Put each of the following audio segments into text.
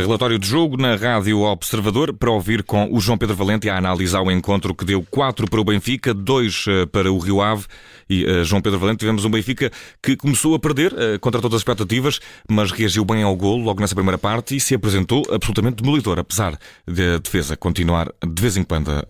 relatório de jogo na Rádio Observador para ouvir com o João Pedro Valente a análise ao encontro que deu 4 para o Benfica, 2 eh, para o Rio Ave. E uh, João Pedro Valente tivemos um Benfica que começou a perder uh, contra todas as expectativas, mas reagiu bem ao golo logo nessa primeira parte e se apresentou absolutamente demolidor, apesar de defesa continuar de vez em quando a,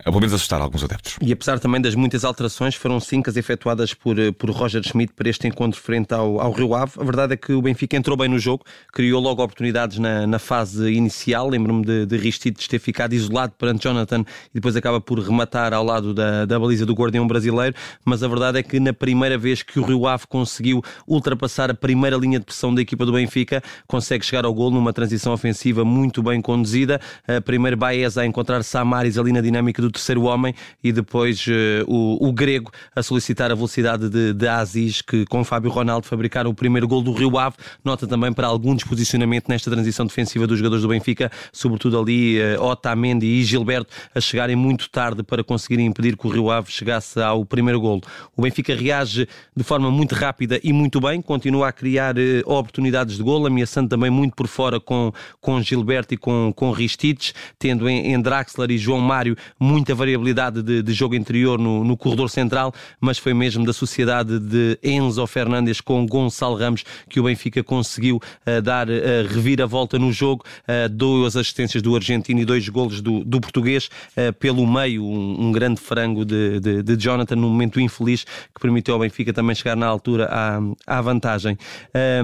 a pelo menos assustar alguns adeptos. E apesar também das muitas alterações, foram cinco as efetuadas por, eh, por Roger Schmidt para este encontro frente ao, ao Rio Ave. A verdade é que o Benfica entrou bem no jogo, criou logo oportunidades na, na fase inicial. Lembro-me de, de Ristides ter ficado isolado perante Jonathan e depois acaba por rematar ao lado da, da baliza do guardião brasileiro. Mas a verdade é que na primeira vez que o Rio Ave conseguiu ultrapassar a primeira linha de pressão da equipa do Benfica, consegue chegar ao gol numa transição ofensiva muito bem conduzida. Primeiro Baez a encontrar Samaris ali na dinâmica do terceiro homem e depois uh, o, o, grego a solicitar a velocidade de, de Aziz, que com Fábio Ronaldo fabricaram o primeiro gol do Rio Ave. Nota também para algum desposicionamento nesta transição defensiva dos jogadores do Benfica, sobretudo ali uh, Otamendi e Gilberto a chegarem muito tarde para conseguirem impedir que o Rio Ave chegasse ao primeiro gol. O Benfica reage de forma muito rápida e muito bem, continua a criar uh, oportunidades de gol, ameaçando também muito por fora com, com Gilberto e com, com Ristites, tendo em, em Draxler e João Mário muito muita variabilidade de, de jogo interior no, no, corredor central, mas foi mesmo da sociedade de Enzo Fernandes com Gonçalo Ramos que o Benfica conseguiu uh, dar uh, reviravolta no jogo, uh, duas assistências do argentino e dois golos do, do português, uh, pelo meio um, um, grande frango de, de, de, Jonathan num momento infeliz que permitiu ao Benfica também chegar na altura à, à vantagem.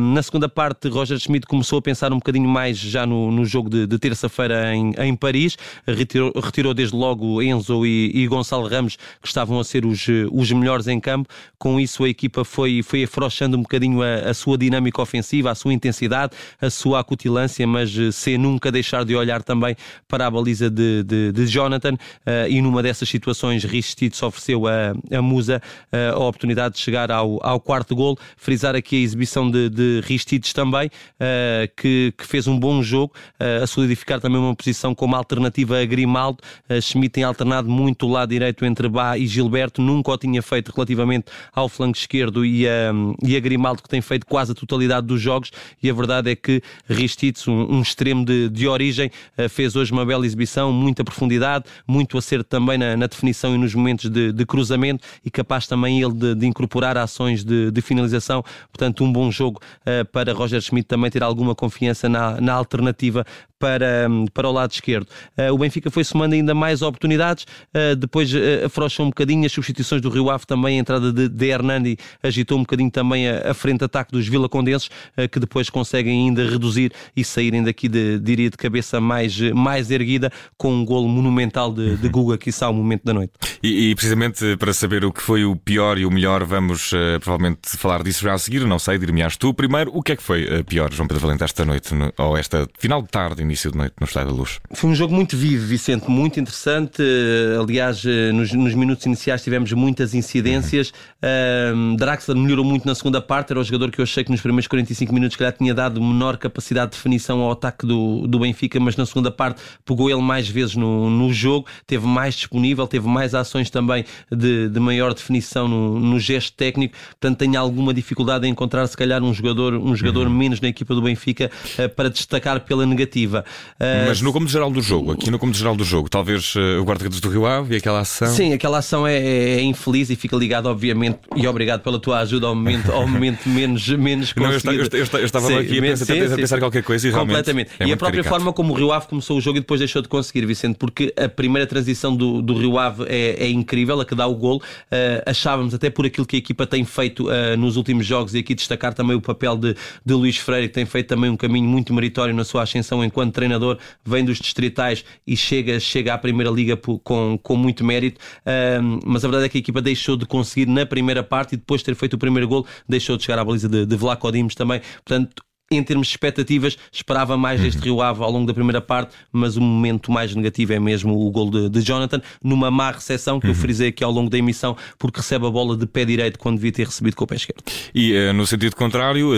na segunda parte, Roger Schmidt começou a pensar um bocadinho mais já no, no jogo de, de terça-feira em, em Paris, retirou, retirou desde logo Enzo e, e Gonçalo Ramos, que estavam a ser os, os melhores em campo. Com isso, a equipa foi, foi afrouxando um bocadinho a, a sua dinâmica ofensiva, a sua intensidade, a sua acutilância, mas eh, sem nunca deixar de olhar também para a baliza de, de, de Jonathan. Uh, e numa dessas situações, Ristides ofereceu a, a Musa uh, a oportunidade de chegar ao, ao quarto gol. Frisar aqui a exibição de, de Ristides também, uh, que, que fez um bom jogo, a solidificar também uma posição como alternativa a Grimaldo. Schmidt tem alternado muito o lado direito entre Bá e Gilberto, nunca o tinha feito relativamente ao flanco esquerdo e a, e a Grimaldo, que tem feito quase a totalidade dos jogos, e a verdade é que Ristitz, um, um extremo de, de origem, eh, fez hoje uma bela exibição, muita profundidade, muito acerto também na, na definição e nos momentos de, de, cruzamento, e capaz também ele de, de incorporar ações de, de, finalização, portanto um bom jogo uh, para Roger Schmidt também ter alguma confiança na, na alternativa para, para o lado esquerdo. Uh, o Benfica foi somando ainda mais oportunidades, uh, depois uh, afrouxou um bocadinho as substituições do Rio Ave também, a entrada de, de Hernandi agitou um bocadinho também a, a frente-ataque dos Vila Condenses, uh, que depois conseguem ainda reduzir e saírem daqui, de, diria, de cabeça mais, mais erguida, com um golo monumental de, de Guga, que está ao momento da noite. E, e, precisamente para saber o que foi o pior e o melhor, vamos provavelmente falar disso já a seguir, não sei, dir-me-ás tu. Primeiro, o que é que foi pior, João Pedro Valente, esta noite, no, ou esta final de tarde, início de noite no Estádio da Luz. Foi um jogo muito vivo, Vicente, muito interessante. Aliás, eh, nos, nos minutos iniciais tivemos muitas incidências. Uhum. Draxler melhorou muito na segunda parte, era o jogador que eu achei que nos primeiros 45 minutos que tinha dado menor capacidade de definição ao ataque do, do Benfica, mas na segunda parte pegou ele mais vezes no, no jogo, teve mais disponível, teve mais ações também de, de maior definição no, no gesto técnico, portanto tem alguma dificuldade em encontrar se calhar um jogador, um jogador uhum. menos na equipa do Benfica uh, para destacar pela negativa. Uh, Mas no cômodo geral do jogo, aqui no cômodo geral do jogo, talvez uh, o guarda-redes do Rio Ave e aquela ação. Sim, aquela ação é, é, é, infeliz e fica ligado, obviamente, e obrigado pela tua ajuda ao momento, ao momento menos, menos Não, eu, eu, eu, estava sim, aqui a pensar, sim, a pensar sim, qualquer coisa e Completamente. É e a própria caricato. forma como o Rio Ave começou o jogo e depois deixou de conseguir, Vicente, porque a primeira transição do, do Rio Ave é, é incrível, a que dá o gol. Uh, achávamos, até por aquilo que a equipa tem feito uh, nos últimos jogos, e aqui destacar também o papel de, de Luís Freire, que tem feito também um caminho muito meritório na sua ascensão enquanto treinador, vem dos distritais e chega, chega à Primeira Liga com, com muito mérito. mas a verdade é que a equipa deixou de conseguir na primeira parte e depois de ter feito o primeiro gol, deixou de chegar à baliza de, de Vlaco Dimos também. Portanto, em termos de expectativas, esperava mais deste Rio Ave ao longo da primeira parte, mas o momento mais negativo é mesmo o gol de, de Jonathan, numa má recepção que uhum. eu frisei aqui ao longo da emissão, porque recebe a bola de pé direito quando devia ter recebido com o pé esquerdo. E uh, no sentido contrário,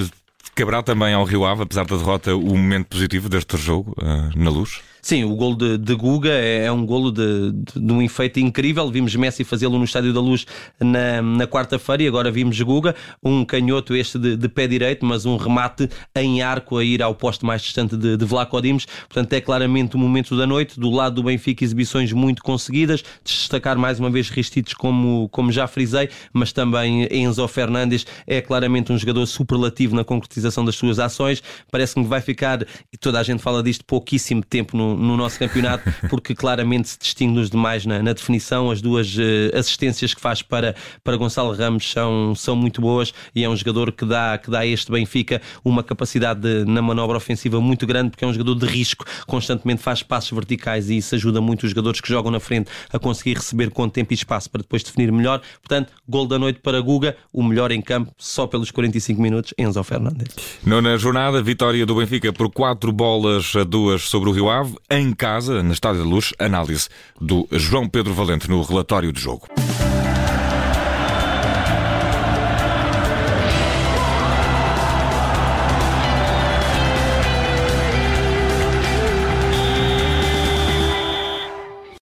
Caberá também ao Rio Ave, apesar da derrota, o momento positivo deste jogo uh, na luz? Sim, o gol de, de Guga é, é um golo de, de, de, um efeito incrível. Vimos Messi fazê-lo no Estádio da Luz na, na quarta-feira e agora vimos Guga, um canhoto este de, pé direito, mas um remate em arco a ir ao posto mais distante de, de Vlaco Dimos. Portanto, é claramente o momento da noite. Do lado do Benfica, exibições muito conseguidas. Destacar mais uma vez Ristites, como, como já frisei, mas também Enzo Fernandes é claramente um jogador superlativo na concretização das suas ações. Parece-me que vai ficar, e toda a gente fala disto, pouquíssimo tempo no, no nosso campeonato, porque claramente se distingue nos demais na, na definição. As duas uh, assistências que faz para, para Gonçalo Ramos são, são muito boas e é um jogador que dá, que dá a este Benfica uma capacidade de, na manobra ofensiva muito grande, porque é um jogador de risco, constantemente faz passos verticais e isso ajuda muito os jogadores que jogam na frente a conseguir receber com tempo e espaço para depois definir melhor. Portanto, gol da noite para Guga, o melhor em campo, só pelos 45 minutos, Enzo Fernandes. Nona jornada, vitória do Benfica por 4 bolas a 2 sobre o Rio Ave, em casa, na Estádio da Luz, análise do João Pedro Valente no relatório de jogo.